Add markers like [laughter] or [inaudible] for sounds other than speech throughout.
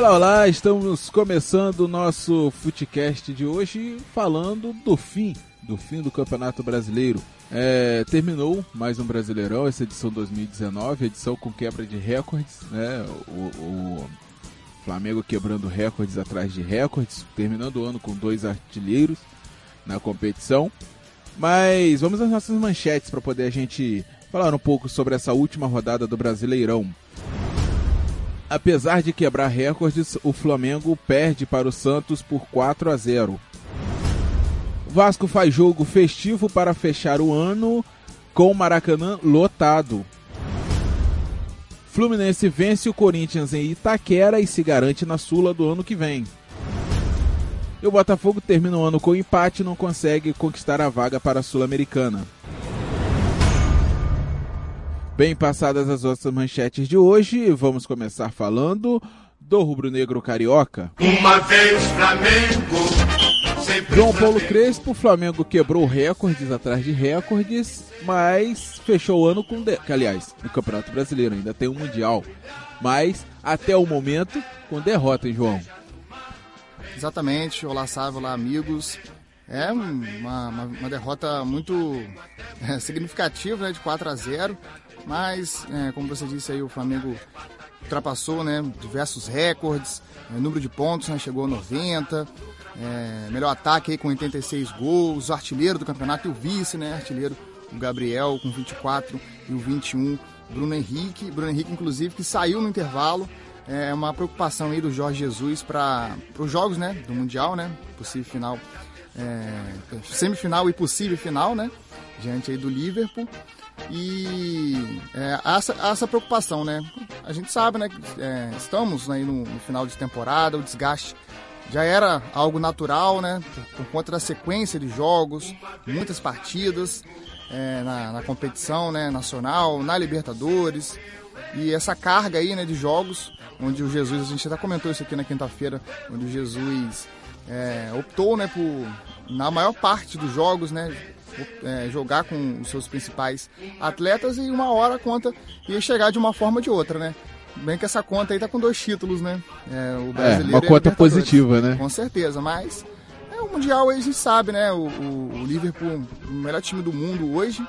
Olá, olá, estamos começando o nosso Futecast de hoje falando do fim, do fim do Campeonato Brasileiro. É, terminou mais um Brasileirão, essa edição 2019, edição com quebra de recordes, né? O, o Flamengo quebrando recordes atrás de recordes, terminando o ano com dois artilheiros na competição. Mas vamos às nossas manchetes para poder a gente falar um pouco sobre essa última rodada do Brasileirão. Apesar de quebrar recordes, o Flamengo perde para o Santos por 4 a 0. Vasco faz jogo festivo para fechar o ano com o Maracanã lotado. Fluminense vence o Corinthians em Itaquera e se garante na Sula do ano que vem. E o Botafogo termina o ano com empate e não consegue conquistar a vaga para a Sul-Americana. Bem passadas as outras manchetes de hoje, vamos começar falando do rubro-negro carioca. Uma vez Flamengo. João Paulo Crespo, o Flamengo quebrou recordes atrás de recordes, mas fechou o ano com. De... Aliás, no Campeonato Brasileiro ainda tem um Mundial. Mas, até o momento, com derrota, hein, João? Exatamente. Olá, Sávio, olá, amigos. É uma, uma, uma derrota muito [laughs] é, significativa, né, de 4 a 0 mas, é, como você disse aí, o Flamengo ultrapassou né, diversos recordes, é, número de pontos né, chegou a 90, é, melhor ataque aí com 86 gols, o artilheiro do campeonato e o vice, né, artilheiro o Gabriel com 24 e o 21 Bruno Henrique, Bruno Henrique inclusive que saiu no intervalo, é uma preocupação aí do Jorge Jesus para os jogos né, do Mundial, né, possível final, é, semifinal e possível final, né, diante aí do Liverpool. E é, essa, essa preocupação, né? A gente sabe, né? É, estamos aí no, no, final de temporada, o desgaste já era algo natural, né? Por, por conta da sequência de jogos, muitas partidas é, na, na, competição né? nacional, na Libertadores. E essa carga aí, né, de jogos, onde o Jesus, a gente já comentou isso aqui na quinta-feira, onde o Jesus é, optou, né, por, na maior parte dos jogos, né, é, jogar com os seus principais atletas e uma hora a conta ia chegar de uma forma ou de outra, né? Bem que essa conta aí tá com dois títulos, né? É, o brasileiro é, uma conta positiva, né? Com certeza, mas é, o Mundial aí a gente sabe, né? O, o, o Liverpool, o melhor time do mundo hoje,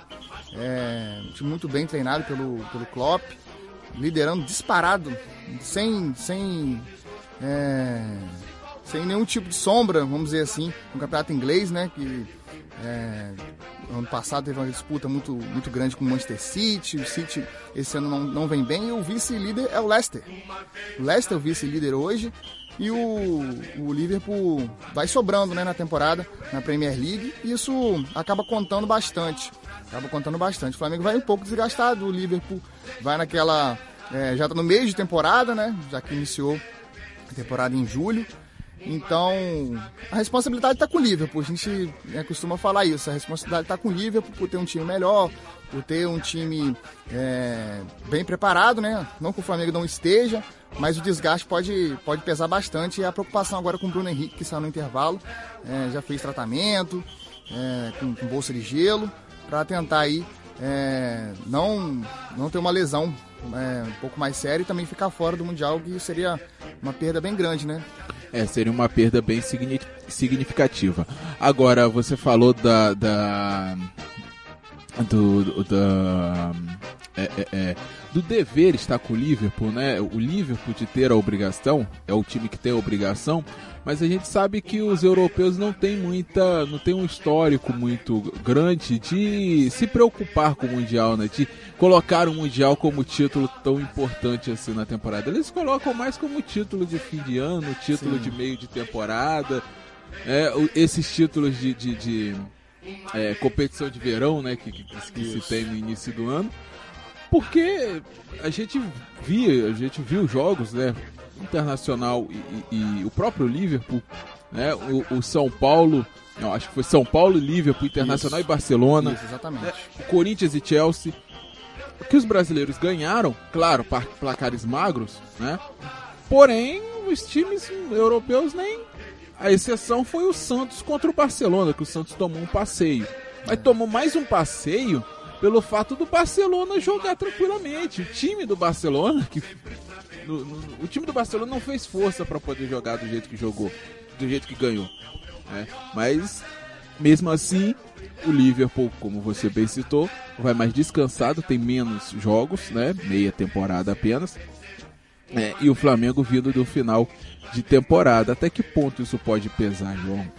é, um time muito bem treinado pelo, pelo Klopp, liderando disparado, sem, sem, é, sem nenhum tipo de sombra, vamos dizer assim, no campeonato inglês, né? Que é, ano passado teve uma disputa muito, muito grande com o Manchester City. O City esse ano não, não vem bem e o vice-líder é o Leicester. O Leicester é o vice-líder hoje e o, o Liverpool vai sobrando né, na temporada na Premier League e isso acaba contando bastante. Acaba contando bastante. O Flamengo vai um pouco desgastado, o Liverpool vai naquela. É, já está no meio de temporada, né? Já que iniciou a temporada em julho. Então, a responsabilidade está com o Liverpool. A gente né, costuma falar isso. A responsabilidade está com o Liverpool por ter um time melhor, por ter um time é, bem preparado, né? Não que o Flamengo não esteja, mas o desgaste pode, pode pesar bastante. E a preocupação agora com o Bruno Henrique, que saiu no intervalo, é, já fez tratamento é, com, com, bolsa de gelo, para tentar aí é, não, não ter uma lesão é, um pouco mais séria e também ficar fora do Mundial, que seria uma perda bem grande, né? É, seria uma perda bem significativa. Agora, você falou da. da do. da, é, é, é, do dever estar com o Liverpool, né? O Liverpool de ter a obrigação, é o time que tem a obrigação, mas a gente sabe que os europeus não têm muita, não tem um histórico muito grande de se preocupar com o mundial, né? De colocar o mundial como título tão importante assim na temporada. Eles colocam mais como título de fim de ano, título Sim. de meio de temporada, é, esses títulos de, de, de é, competição de verão, né? Que, que, que se tem no início do ano. Porque a gente via, a gente viu jogos, né? Internacional e, e, e o próprio Liverpool, né? O, o São Paulo, não, acho que foi São Paulo, Liverpool, Internacional Isso. e Barcelona. Isso, exatamente. Né? O Corinthians e Chelsea. Que os brasileiros ganharam, claro, placares magros, né? Porém, os times europeus nem. A exceção foi o Santos contra o Barcelona, que o Santos tomou um passeio. Mas tomou mais um passeio pelo fato do Barcelona jogar tranquilamente. O time do Barcelona, que no, no, o time do Barcelona não fez força para poder jogar do jeito que jogou, do jeito que ganhou. Né? Mas mesmo assim, o Liverpool, como você bem citou, vai mais descansado, tem menos jogos, né? Meia temporada apenas. É, e o Flamengo vindo do final de temporada. Até que ponto isso pode pesar, João?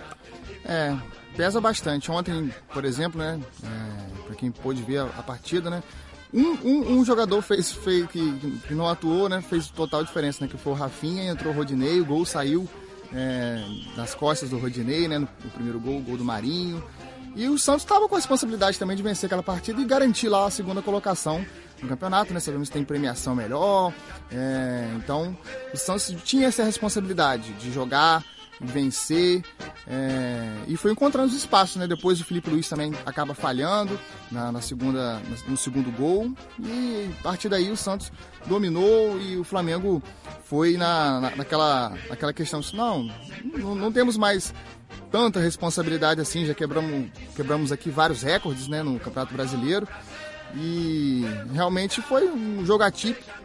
É, pesa bastante. Ontem, por exemplo, né? É, para quem pôde ver a, a partida, né? Um, um, um, jogador fez, fez que, que, não atuou, né? Fez total diferença, né? Que foi o Rafinha, entrou o Rodinei, o gol saiu é, nas costas do Rodinei, né? No, no, primeiro gol, o gol do Marinho. E o Santos estava com a responsabilidade também de vencer aquela partida e garantir lá a segunda colocação no campeonato, né? Sabemos que tem premiação melhor. É, então, o Santos tinha essa responsabilidade de jogar, vencer. É, e foi encontrando os espaços, né? Depois o Felipe Luiz também acaba falhando na, na, segunda, no segundo gol. E a partir daí o Santos dominou e o Flamengo foi na, na, naquela, naquela questão assim, não, não, não temos mais tanta responsabilidade assim, já quebramos, quebramos aqui vários recordes né, no Campeonato Brasileiro. E realmente foi um jogo atípico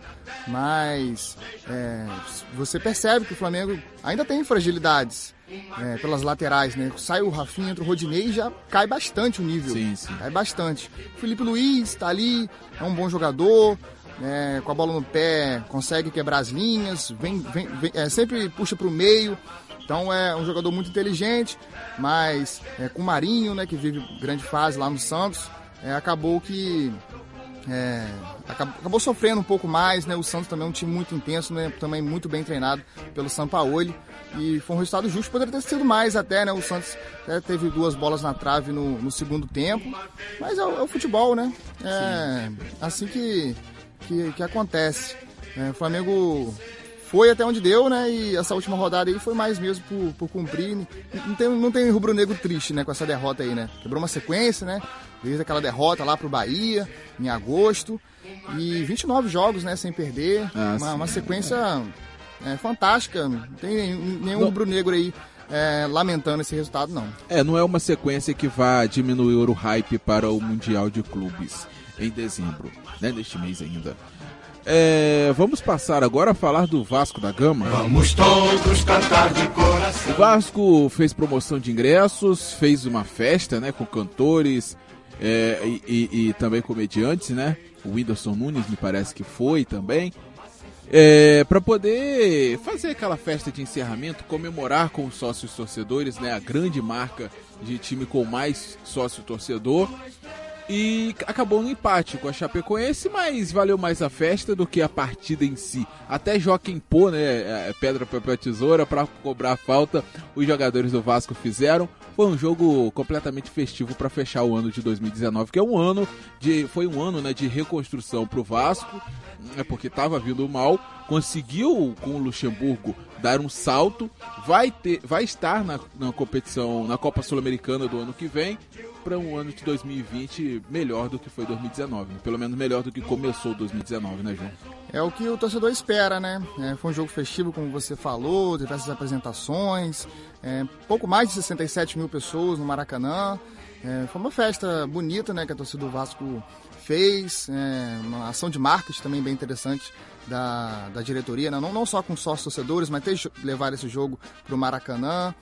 mas é, você percebe que o Flamengo ainda tem fragilidades é, pelas laterais, né? Sai o Rafinha, entra o Rodinei e já cai bastante o nível. Sim, sim. Cai bastante. O Felipe Luiz está ali, é um bom jogador, é, com a bola no pé, consegue quebrar as linhas, vem, vem, vem é, sempre puxa para o meio. Então é um jogador muito inteligente, mas é, com o Marinho, né, que vive grande fase lá no Santos, é, acabou que é, acabou, acabou, sofrendo um pouco mais, né? O Santos também é um time muito intenso, né? Também muito bem treinado pelo Sampaoli. E foi um resultado justo, poderia ter sido mais até, né? O Santos até teve duas bolas na trave no, no segundo tempo. Mas é, é, o futebol, né? É Sim. assim que, que, que acontece. É, o Flamengo foi até onde deu, né? E essa última rodada aí foi mais mesmo por, por cumprir. Não tem, não tem rubro-negro triste, né? Com essa derrota aí, né? Quebrou uma sequência, né? Desde aquela derrota lá pro Bahia, em agosto. E 29 jogos, né? Sem perder. Ah, uma, uma, sequência é, fantástica. Não tem nenhum rubro-negro aí é, lamentando esse resultado, não. É, não é uma sequência que vá diminuir o hype para o Mundial de Clubes em dezembro, né? Neste mês ainda. É, vamos passar agora a falar do Vasco da Gama. Vamos todos cantar de coração. O Vasco fez promoção de ingressos, fez uma festa, né, com cantores é, e, e, e, também comediantes, né? O Whindersson Nunes me parece que foi também. É, para poder fazer aquela festa de encerramento, comemorar com os sócios torcedores, né? A grande marca de time com mais sócio torcedor e acabou no empate com a Chapecoense, mas valeu mais a festa do que a partida em si. Até Joaquim Pô, né, é, pedra, papel, tesoura, para cobrar a falta, os jogadores do Vasco fizeram. Foi um jogo completamente festivo para fechar o ano de 2019, que é um ano de foi um ano, né, de reconstrução para o Vasco, é porque estava vindo mal, conseguiu com o Luxemburgo dar um salto, vai ter, vai estar na, na competição, na Copa Sul-Americana do ano que vem para um ano de 2020 melhor do que foi 2019. Né? Pelo menos melhor do que começou 2019, né, João? É o que o torcedor espera, né? É, foi um jogo festivo, como você falou, diversas apresentações, é, pouco mais de 67 mil pessoas no Maracanã. É, foi uma festa bonita, né, que a torcida do Vasco fez, é, uma ação de marketing também bem interessante da, da diretoria, né? não, não só com sócios torcedores, mas ter levar esse jogo para o Maracanã.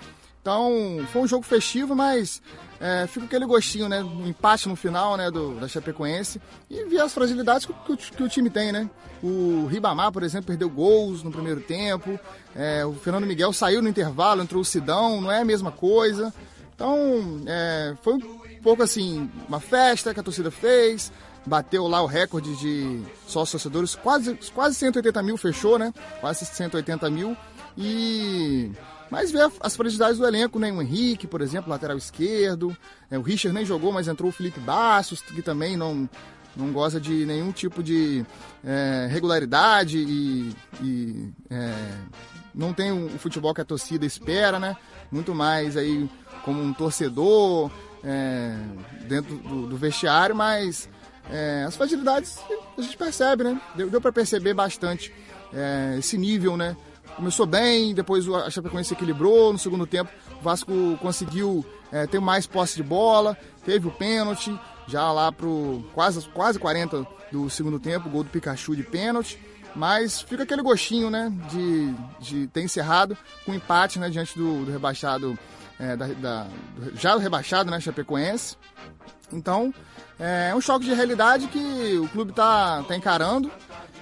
Então, foi um jogo festivo, mas é, fica aquele gostinho, né? Um empate no final, né? Do, da Chapecoense. E ver as fragilidades que, que, que, o time tem, né? O Ribamar, por exemplo, perdeu gols no primeiro tempo. É, o Fernando Miguel saiu no intervalo, entrou o Sidão, não é a mesma coisa. Então, é, foi um pouco assim, uma festa que a torcida fez. Bateu lá o recorde de sócios torcedores, quase, quase 180 mil fechou, né? Quase 180 mil. E mas vê as fragilidades do elenco, né? O Henrique, por exemplo, lateral esquerdo. É, o Richard nem jogou, mas entrou o Felipe Bastos, que também não, não goza de nenhum tipo de é, regularidade e, e é, não tem o futebol que a torcida espera, né? Muito mais aí como um torcedor é, dentro do, do, vestiário, mas é, as fragilidades a gente percebe, né? Deu, deu para perceber bastante é, esse nível, né? Começou bem, depois a Chapecoense equilibrou, no segundo tempo o Vasco conseguiu é, ter mais posse de bola, teve o pênalti, já lá pro quase, quase 40 do segundo tempo, gol do Pikachu de pênalti. Mas fica aquele gostinho, né, de, de ter encerrado com empate, né, diante do, do rebaixado, é, da, da, já rebaixado, né, Chapecoense. Então, é um choque de realidade que o clube está tá encarando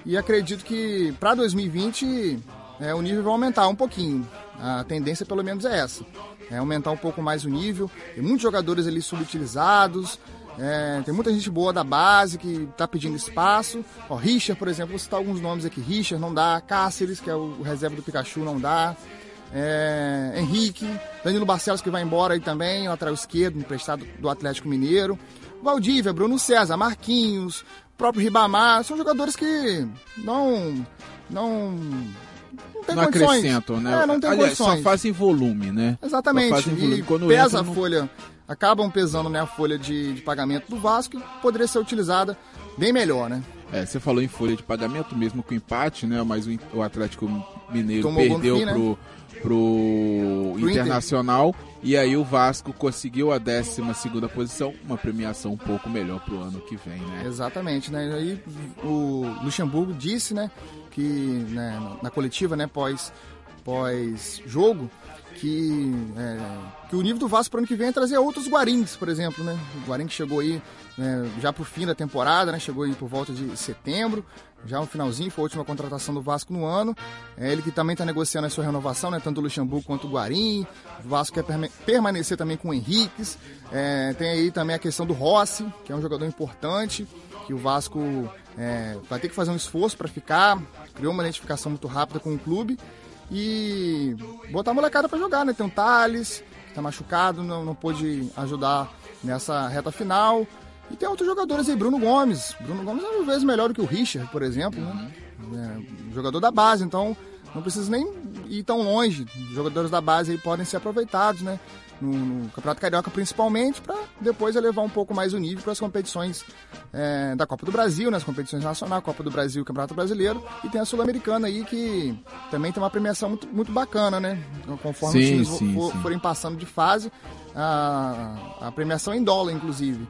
e acredito que para 2020 é, o nível vai aumentar um pouquinho. A tendência, pelo menos, é essa: é aumentar um pouco mais o nível. Tem muitos jogadores ali subutilizados. É, tem muita gente boa da base que está pedindo espaço. Ó, Richard, por exemplo, vou citar alguns nomes aqui. Richard não dá. Cáceres, que é o reserva do Pikachu, não dá. É, Henrique, Danilo Barcelos que vai embora aí também, lateral esquerdo, emprestado do Atlético Mineiro. Valdívia, Bruno César, Marquinhos, próprio Ribamar, são jogadores que não não não tem não condições. acrescentam, né? É, não tem Aliás, condições. só fazem volume, né? Exatamente. Volume. E Quando pesa a folha, acabam pesando né, a folha de, de pagamento do Vasco, que poderia ser utilizada bem melhor, né? É, você falou em folha de pagamento, mesmo com empate, né? Mas o, o Atlético Mineiro Tomou perdeu fim, né? pro, pro, pro Internacional. Inter. E aí o Vasco conseguiu a 12 segunda posição, uma premiação um pouco melhor pro ano que vem, né? Exatamente, né? E aí o Luxemburgo disse, né, que né, na coletiva, né, pós pós jogo, que, é, que o nível do Vasco para o ano que vem é trazer outros Guarins, por exemplo, né? O Guarim que chegou aí é, já para o fim da temporada, né? Chegou aí por volta de setembro, já no finalzinho, foi a última contratação do Vasco no ano. É ele que também está negociando a sua renovação, né? Tanto o Luxemburgo quanto o Guarim. O Vasco quer permanecer também com o Henriques. É, tem aí também a questão do Rossi, que é um jogador importante, que o Vasco é, vai ter que fazer um esforço para ficar. Criou uma identificação muito rápida com o clube e botar a molecada para jogar, né? Tem um Thales, que tá machucado, não, não pôde ajudar nessa reta final. E tem outros jogadores aí, Bruno Gomes. Bruno Gomes é uma vez melhor do que o Richard, por exemplo, né? É, jogador da base, então não precisa nem ir tão longe. Os jogadores da base aí podem ser aproveitados, né? No, no Campeonato Carioca principalmente, para depois elevar um pouco mais o nível para as competições é, da Copa do Brasil, nas né, competições nacionais, Copa do Brasil e Campeonato Brasileiro, e tem a Sul-Americana aí que também tem uma premiação muito, muito bacana, né? Conforme sim, os times sim, for, sim. forem passando de fase, a, a premiação é em dólar, inclusive.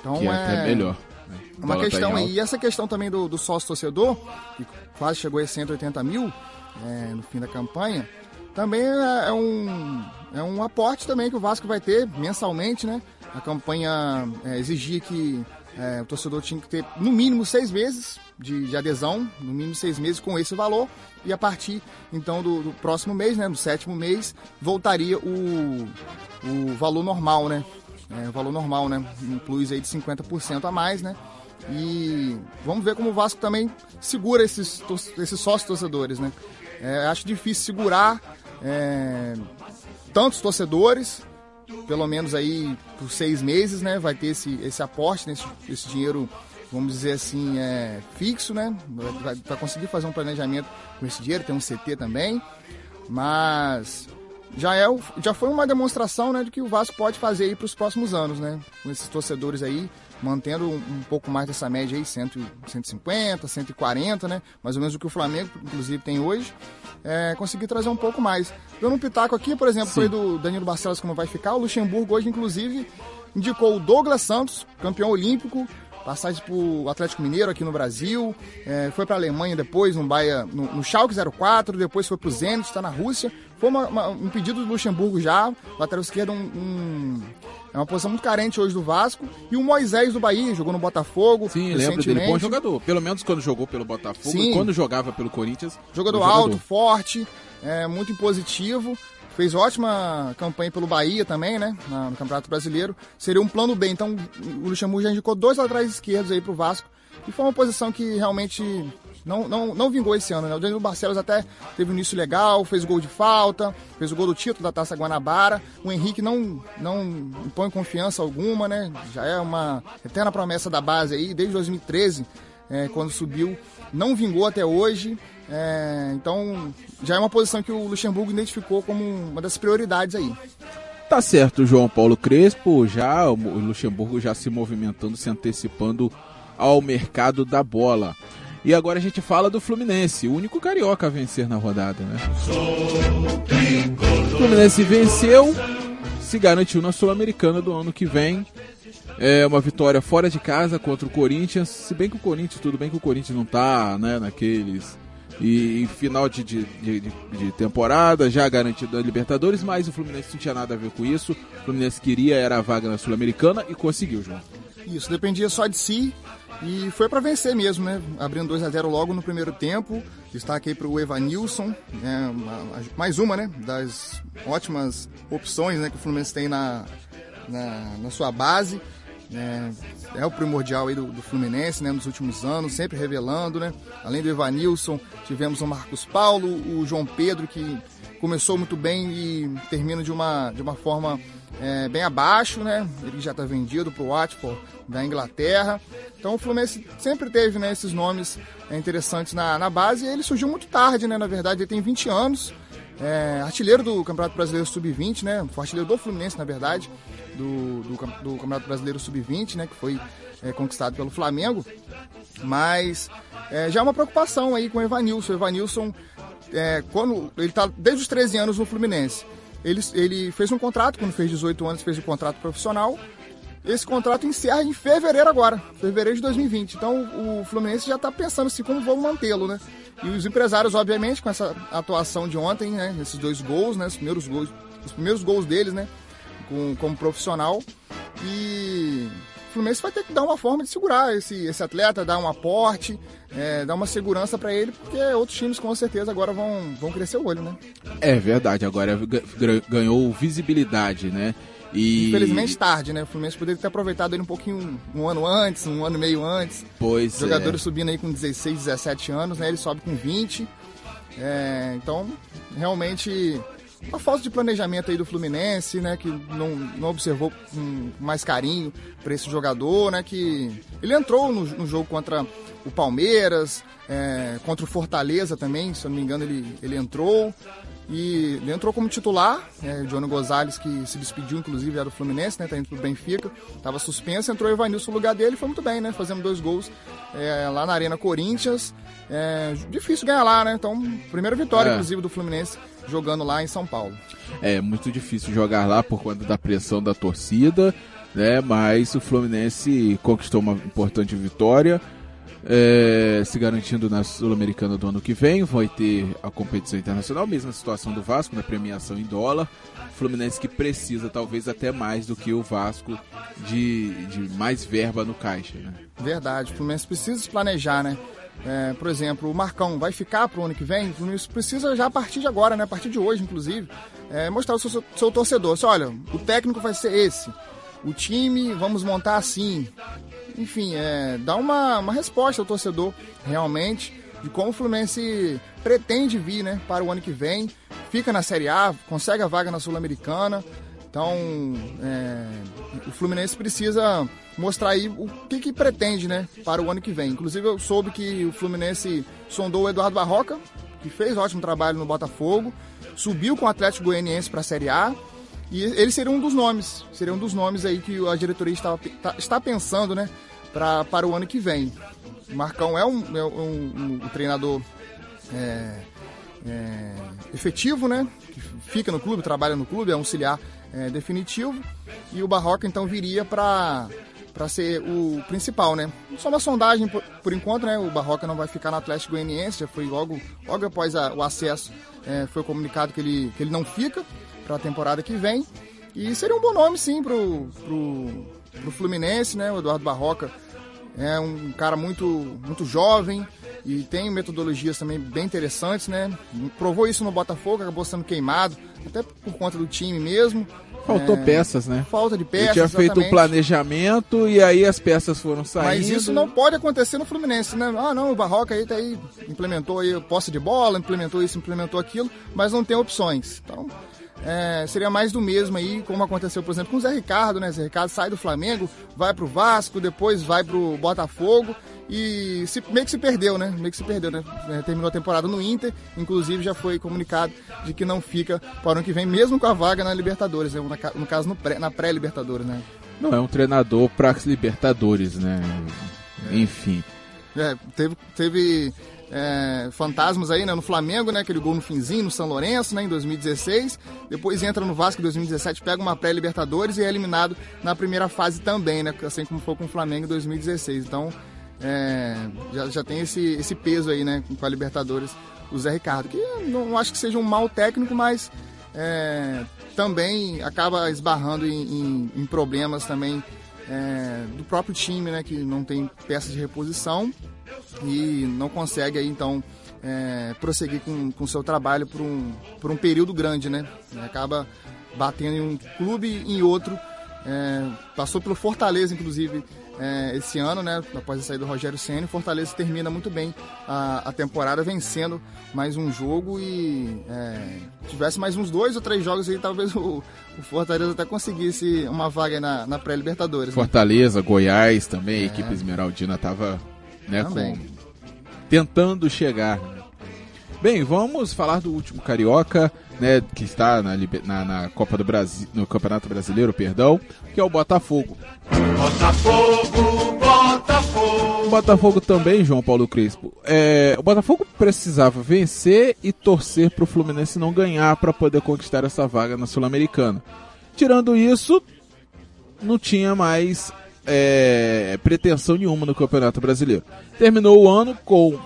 Então que é, é até melhor. Né? Uma tá questão aí, e essa questão também do, do sócio torcedor, que quase chegou a 180 mil é, no fim da campanha, também é, é um, é um aporte também que o Vasco vai ter mensalmente, né? A campanha é, exigia que é, o torcedor tinha que ter no mínimo seis meses de, de, adesão, no mínimo seis meses com esse valor, e a partir então do, do próximo mês, né, no sétimo mês, voltaria o, o valor normal, né? É, o valor normal, né? Um plus aí de 50% a mais, né? E vamos ver como o Vasco também segura esses, esses sócios torcedores, né? É, acho difícil segurar é, tantos torcedores, pelo menos aí por seis meses, né? Vai ter esse, esse aporte, né, esse, esse dinheiro, vamos dizer assim, é, fixo, né? Vai conseguir fazer um planejamento com esse dinheiro, tem um CT também, mas já, é, já foi uma demonstração né, de que o Vasco pode fazer aí para os próximos anos, né? Com esses torcedores aí, mantendo um, um, pouco mais dessa média aí, 100, 150, 140, né? Mais ou menos o que o Flamengo, inclusive, tem hoje. É, conseguir trazer um pouco mais. Dando um pitaco aqui, por exemplo, Sim. foi do Danilo Barcelos como vai ficar. O Luxemburgo hoje, inclusive, indicou o Douglas Santos, campeão olímpico, passagem para o Atlético Mineiro aqui no Brasil, é, foi para a Alemanha depois, no, Baia, no, no Schalke 04, depois foi para o Zenit, está na Rússia. Foi uma, uma, um pedido do Luxemburgo já, lateral esquerdo um, um, é uma posição muito carente hoje do Vasco. E o Moisés do Bahia, jogou no Botafogo. Sim, lembro dele, bom jogador. Pelo menos quando jogou pelo Botafogo Sim. e quando jogava pelo Corinthians. Jogador, jogador. alto, forte, é, muito impositivo fez ótima campanha pelo Bahia também, né? No Campeonato Brasileiro. Seria um plano B. Então o Luxemburgo já indicou dois laterais esquerdos aí pro Vasco. E foi uma posição que realmente não, não, não vingou esse ano, né? O Danilo Barcelos até teve um início legal, fez gol de falta, fez o gol do título da Taça Guanabara. O Henrique não, não impõe confiança alguma, né? Já é uma eterna promessa da base aí, desde 2013, é, quando subiu. Não vingou até hoje. É, então, já é uma posição que o Luxemburgo identificou como uma das prioridades aí. Tá certo, João Paulo Crespo, já o Luxemburgo já se movimentando, se antecipando ao mercado da bola. E agora a gente fala do Fluminense, o único carioca a vencer na rodada, né? O Fluminense venceu, se garantiu na Sul-Americana do ano que vem. É uma vitória fora de casa contra o Corinthians. Se bem que o Corinthians, tudo bem que o Corinthians não tá, né, naqueles E final de, de, de, de, temporada, já garantido a Libertadores, mas o Fluminense não tinha nada a ver com isso. O Fluminense queria era a vaga na Sul-Americana e conseguiu, João. Isso, dependia só de si e foi para vencer mesmo, né? Abrindo 2 a 0 logo no primeiro tempo. Destaque aí para o Evanilson, né? mais uma, né? Das ótimas opções né? que o Fluminense tem na, na, na sua base. É, é, o primordial aí do, do, Fluminense, né, nos últimos anos, sempre revelando, né? Além do Evanilson, tivemos o Marcos Paulo, o João Pedro, que começou muito bem e termina de uma, de uma forma é, bem abaixo, né? Ele já está vendido para o Watford da Inglaterra. Então o Fluminense sempre teve né, esses nomes é, interessantes na, na base e ele surgiu muito tarde, né? Na verdade, ele tem 20 anos. É, artilheiro do Campeonato Brasileiro Sub-20, né? Foi artilheiro do Fluminense, na verdade, do, do, do Campeonato Brasileiro Sub-20, né? Que foi é, conquistado pelo Flamengo. Mas é, já é uma preocupação aí com o Evanilson. O Evanilson, é, quando ele está desde os 13 anos no Fluminense, ele, ele fez um contrato, quando fez 18 anos, fez um contrato profissional. Esse contrato encerra em fevereiro agora, fevereiro de 2020. Então o Fluminense já está pensando assim como vamos mantê-lo, né? E os empresários, obviamente, com essa atuação de ontem, né? Esses dois gols, né? Os primeiros gols, os primeiros gols deles, né? Com, como profissional. E Fluminense vai ter que dar uma forma de segurar esse, esse atleta, dar um aporte, é, dar uma segurança para ele, porque outros times com certeza agora vão, vão crescer o olho, né? É verdade, agora ganhou visibilidade, né? E... Infelizmente tarde, né? O Fluminense poderia ter aproveitado ele um pouquinho um ano antes, um ano e meio antes. Pois Jogadores é. subindo aí com 16, 17 anos, né? Ele sobe com 20. É, então, realmente uma falta de planejamento aí do Fluminense, né, que não, não observou com mais carinho para esse jogador, né, que ele entrou no, no jogo contra o Palmeiras, é, contra o Fortaleza também, se eu não me engano ele, ele entrou, e ele entrou como titular, é, Johnny Gonzalez, que se despediu, inclusive, era do Fluminense, né? Tá indo pro Benfica, tava suspenso, entrou o Evanilson no lugar dele, foi muito bem, né? Fazendo dois gols é, lá na Arena Corinthians. É, difícil ganhar lá, né? Então, primeira vitória, é. inclusive, do Fluminense jogando lá em São Paulo. É muito difícil jogar lá por conta da pressão da torcida, né? Mas o Fluminense conquistou uma importante vitória é, se garantindo na Sul-Americana do ano que vem. Vai ter a competição internacional, mesma situação do Vasco, na premiação em dólar. Fluminense que precisa, talvez até mais do que o Vasco, de, de mais verba no caixa. Né? Verdade, o Fluminense precisa se planejar, né? É, por exemplo, o Marcão vai ficar para o ano que vem, o Fluminense precisa já a partir de agora, né? A partir de hoje, inclusive, é, mostrar ao seu, seu, torcedor. Assim, olha, o técnico vai ser esse. O time, vamos montar assim enfim, é, dá uma, uma resposta ao torcedor realmente de como o Fluminense pretende vir né, para o ano que vem. Fica na Série A, consegue a vaga na Sul-Americana. Então, é, o Fluminense precisa mostrar aí o que, que pretende né, para o ano que vem. Inclusive, eu soube que o Fluminense sondou o Eduardo Barroca, que fez ótimo trabalho no Botafogo, subiu com o Atlético Goianiense para a Série A e ele seria um dos nomes, seria um dos nomes aí que a diretoria está, tá, está pensando, né, pra, para o ano que vem. O Marcão é um, é um, um, treinador é, é, efetivo, né, que fica no clube, trabalha no clube, é um auxiliar é, definitivo, e o Barroca então viria para para ser o principal, né? Só uma sondagem por, por, enquanto, né? O Barroca não vai ficar no Atlético Goianiense, já foi logo, logo após a, o acesso, é, foi comunicado que ele, que ele não fica para a temporada que vem. E seria um bom nome, sim, pro, pro, pro Fluminense, né? O Eduardo Barroca é um cara muito, muito jovem e tem metodologias também bem interessantes, né? Provou isso no Botafogo, acabou sendo queimado, até por conta do time mesmo. Faltou é, peças, né? Falta de peças. Ele tinha feito um planejamento e aí as peças foram saindo. Mas isso não pode acontecer no Fluminense, né? Ah, não, o Barroca aí tá aí, implementou aí posse de bola, implementou isso, implementou aquilo, mas não tem opções. Então, é, seria mais do mesmo aí, como aconteceu, por exemplo, com o Zé Ricardo, né? Zé Ricardo sai do Flamengo, vai pro Vasco, depois vai pro Botafogo e se, meio que se perdeu, né? Meio que se perdeu, né? É, terminou a temporada no Inter, inclusive já foi comunicado de que não fica para o ano que vem, mesmo com a vaga na Libertadores, né? no caso no pré, na pré-Libertadores, né? Não é um treinador para Libertadores, né? É. Enfim. É, teve, teve é, fantasmas aí, né, no Flamengo, né, aquele gol no finzinho, no São Lourenço, né, em 2016. Depois entra no Vasco em 2017, pega uma pré-Libertadores e é eliminado na primeira fase também, né, assim como foi com o Flamengo em 2016. Então, é, já, já tem esse, esse peso aí, né, com a Libertadores, o Zé Ricardo, que não, acho que seja um mau técnico, mas é, também acaba esbarrando em, em, em problemas também é, do próprio time, né, que não tem peça de reposição e não consegue aí então é, prosseguir com o seu trabalho por um, por um período grande, né? Acaba batendo em um clube e em outro. É, passou pelo Fortaleza, inclusive, é, esse ano, né? Após a saída do Rogério Senna, Fortaleza termina muito bem a, a temporada, vencendo mais um jogo e é, tivesse mais uns dois ou três jogos aí, talvez o, o Fortaleza até conseguisse uma vaga na, na pré-Libertadores. Né? Fortaleza, né? Goiás também, a equipe é. Esmeraldina estava né, com, tentando chegar. Bem, vamos falar do último carioca, né, que está na, na, na, Copa do Brasil, no Campeonato Brasileiro, perdão, que é o Botafogo. Botafogo, Botafogo. O Botafogo também, João Paulo Crespo. É, o Botafogo precisava vencer e torcer para o Fluminense não ganhar para poder conquistar essa vaga na Sul-Americana. Tirando isso, não tinha mais é, pretensão nenhuma no Campeonato Brasileiro. Terminou o ano com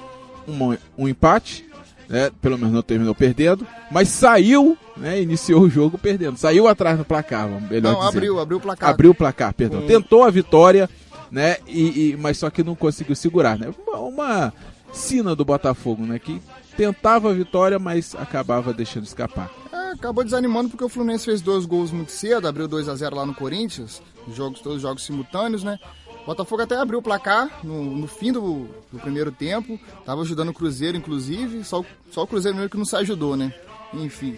um, um empate né? Pelo menos não terminou perdendo, mas saiu, né? Iniciou o jogo perdendo. Saiu atrás no placar, melhor não, abriu, abriu o placar. Abriu o placar, perdão. Hum. Tentou a vitória, né? E, e, mas só que não conseguiu segurar, né? Uma, uma sina do Botafogo, né? Que tentava a vitória, mas acabava deixando escapar. É, acabou desanimando porque o Fluminense fez dois gols muito cedo, abriu 2 a 0 lá no Corinthians, jogos todos jogos simultâneos, né? Botafogo até abriu o placar no, no fim do, do, primeiro tempo. Tava ajudando o Cruzeiro, inclusive. Só, só o Cruzeiro mesmo que não se ajudou, né? Enfim.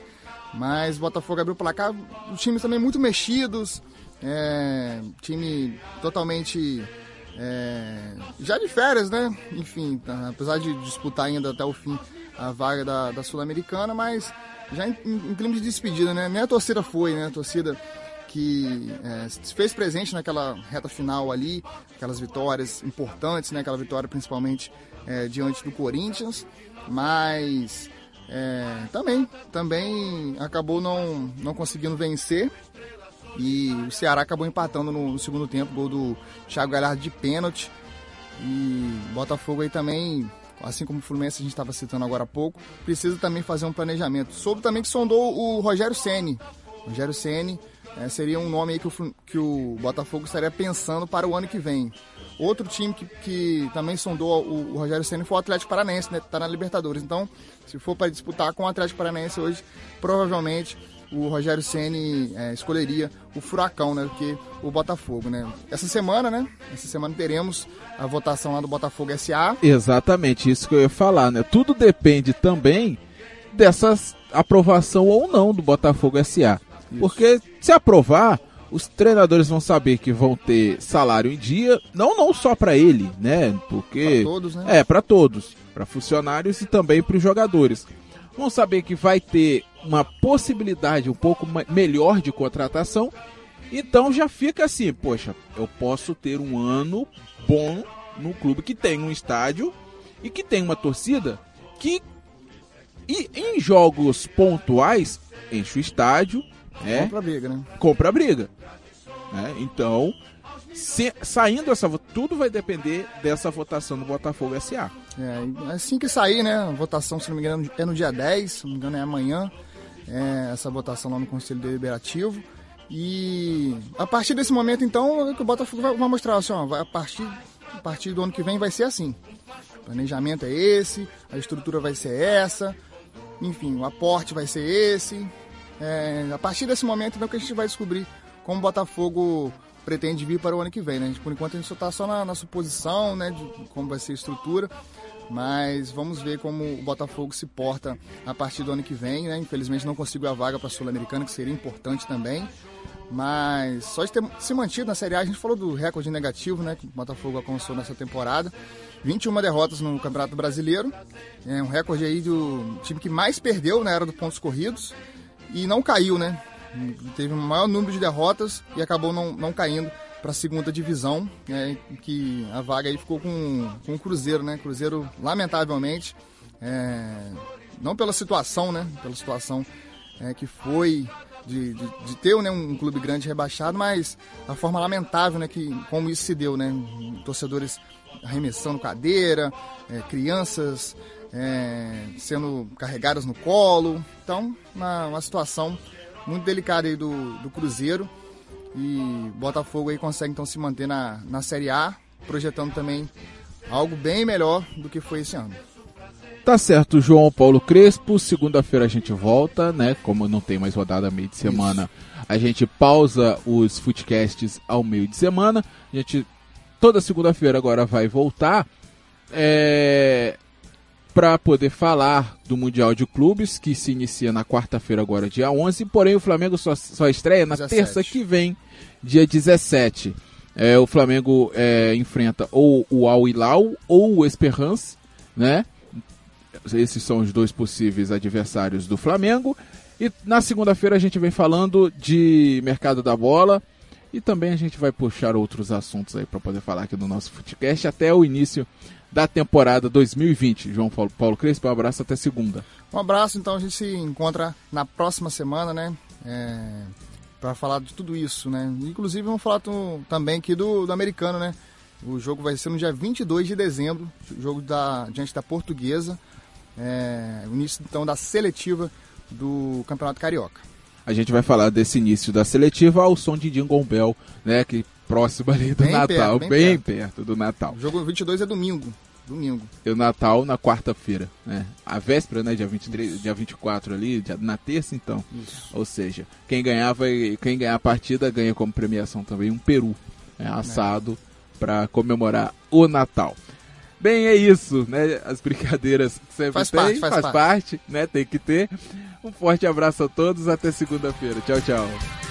Mas o Botafogo abriu o placar. Os times também muito mexidos. É, time totalmente. É, já de férias, né? Enfim, tá, apesar de disputar ainda até o fim a vaga da, da Sul-Americana, mas já em, em, em clima de despedida, né? Nem a torcida foi, né? A torcida que é, se fez presente naquela reta final ali, aquelas vitórias importantes, né? Aquela vitória principalmente é, diante do Corinthians, mas é, também, também acabou não, não conseguindo vencer e o Ceará acabou empatando no, no segundo tempo, gol do Thiago Galhardo de pênalti e Botafogo aí também assim como o Fluminense a gente estava citando agora há pouco, precisa também fazer um planejamento. Soube também que sondou o Rogério Ceni. Rogério Ceni é, seria um nome aí que o, que o Botafogo estaria pensando para o ano que vem. Outro time que, que também sondou o, o Rogério Senna foi o Atlético Paranaense, né? Tá na Libertadores. Então, se for para disputar com o Atlético Paranaense hoje, provavelmente o Rogério Ceni é, escolheria o Furacão, né? Porque o Botafogo, né? Essa semana, né? Essa semana teremos a votação lá do Botafogo SA. Exatamente, isso que eu ia falar, né? Tudo depende também dessa aprovação ou não do Botafogo SA. Isso. Porque se aprovar, os treinadores vão saber que vão ter salário em dia, não não só para ele, né? Porque pra todos, né? é para todos, para funcionários e também para os jogadores. Vão saber que vai ter uma possibilidade um pouco melhor de contratação. Então já fica assim, poxa, eu posso ter um ano bom no clube que tem um estádio e que tem uma torcida que e em jogos pontuais enche o estádio, é, compra briga, né? Compra briga. Né? Então, se, saindo essa tudo vai depender dessa votação do Botafogo SA. É, assim que sair, né? A votação, se não me engano, é no dia 10, se não me engano, é amanhã. É, essa votação lá no Conselho Deliberativo. E a partir desse momento, então, o Botafogo vai, vai mostrar assim, ó, vai, a, partir, a partir do ano que vem vai ser assim. O planejamento é esse, a estrutura vai ser essa, enfim, o aporte vai ser esse, é, a partir desse momento, então, que a gente vai descobrir como o Botafogo pretende vir para o ano que vem, né? Por enquanto a gente só está só na, na, suposição, né, de como vai ser a estrutura, mas vamos ver como o Botafogo se porta a partir do ano que vem, né? Infelizmente não consigo a vaga para a Sul-Americana, que seria importante também, mas só de ter se mantido na Série A, a gente falou do recorde negativo, né, que o Botafogo alcançou nessa temporada, 21 derrotas no Campeonato Brasileiro, é um recorde aí do time que mais perdeu na era dos pontos corridos, e não caiu, né? Teve o maior número de derrotas e acabou não, não caindo para a segunda divisão, né, que a vaga aí ficou com, com o Cruzeiro, né? Cruzeiro, lamentavelmente, é, não pela situação, né? Pela situação é, que foi de, de, de ter né, um clube grande rebaixado, mas a forma lamentável, né, que como isso se deu, né, torcedores arremessando cadeira, é, crianças é, sendo carregadas no colo, então uma, uma situação muito delicada aí do, do Cruzeiro e Botafogo aí consegue então se manter na, na Série A, projetando também algo bem melhor do que foi esse ano. Tá certo, João Paulo Crespo. Segunda-feira a gente volta, né? Como não tem mais rodada meio de semana, Isso. a gente pausa os footcasts ao meio de semana. A gente toda segunda-feira agora vai voltar é, para poder falar do Mundial de Clubes, que se inicia na quarta-feira, agora dia 11. Porém, o Flamengo só, só estreia na 17. terça que vem, dia 17. É, o Flamengo é, enfrenta ou o Al Hilal ou o Esperance, né? Esses são os dois possíveis adversários do Flamengo. E na segunda-feira a gente vem falando de mercado da bola e também a gente vai puxar outros assuntos aí para poder falar aqui no nosso Footcast até o início da temporada 2020. João Paulo, Paulo Crespo, um abraço até segunda. Um abraço, então a gente se encontra na próxima semana, né? É, para falar de tudo isso, né? Inclusive vamos falar também aqui do, do americano, né? O jogo vai ser no dia 22 de dezembro, jogo da, diante da Portuguesa é, início então da seletiva do Campeonato Carioca. A gente vai falar desse início da seletiva ao som de Jingle Bell, né, que próximo ali do bem Natal, perto, bem, bem perto. perto. do Natal. O jogo 22 é domingo. Domingo. E o Natal na quarta-feira, né? A véspera, né? Dia 23, dia 24 ali, dia, na terça então. Isso. Ou seja, quem ganhar vai, quem ganhar a partida ganha como premiação também um peru né, assado é. para comemorar o Natal. Bem, é isso, né? As brincadeiras sempre faz tem, parte, faz, faz parte. parte, né? Tem que ter. Um forte abraço a todos, até segunda-feira. Tchau, tchau.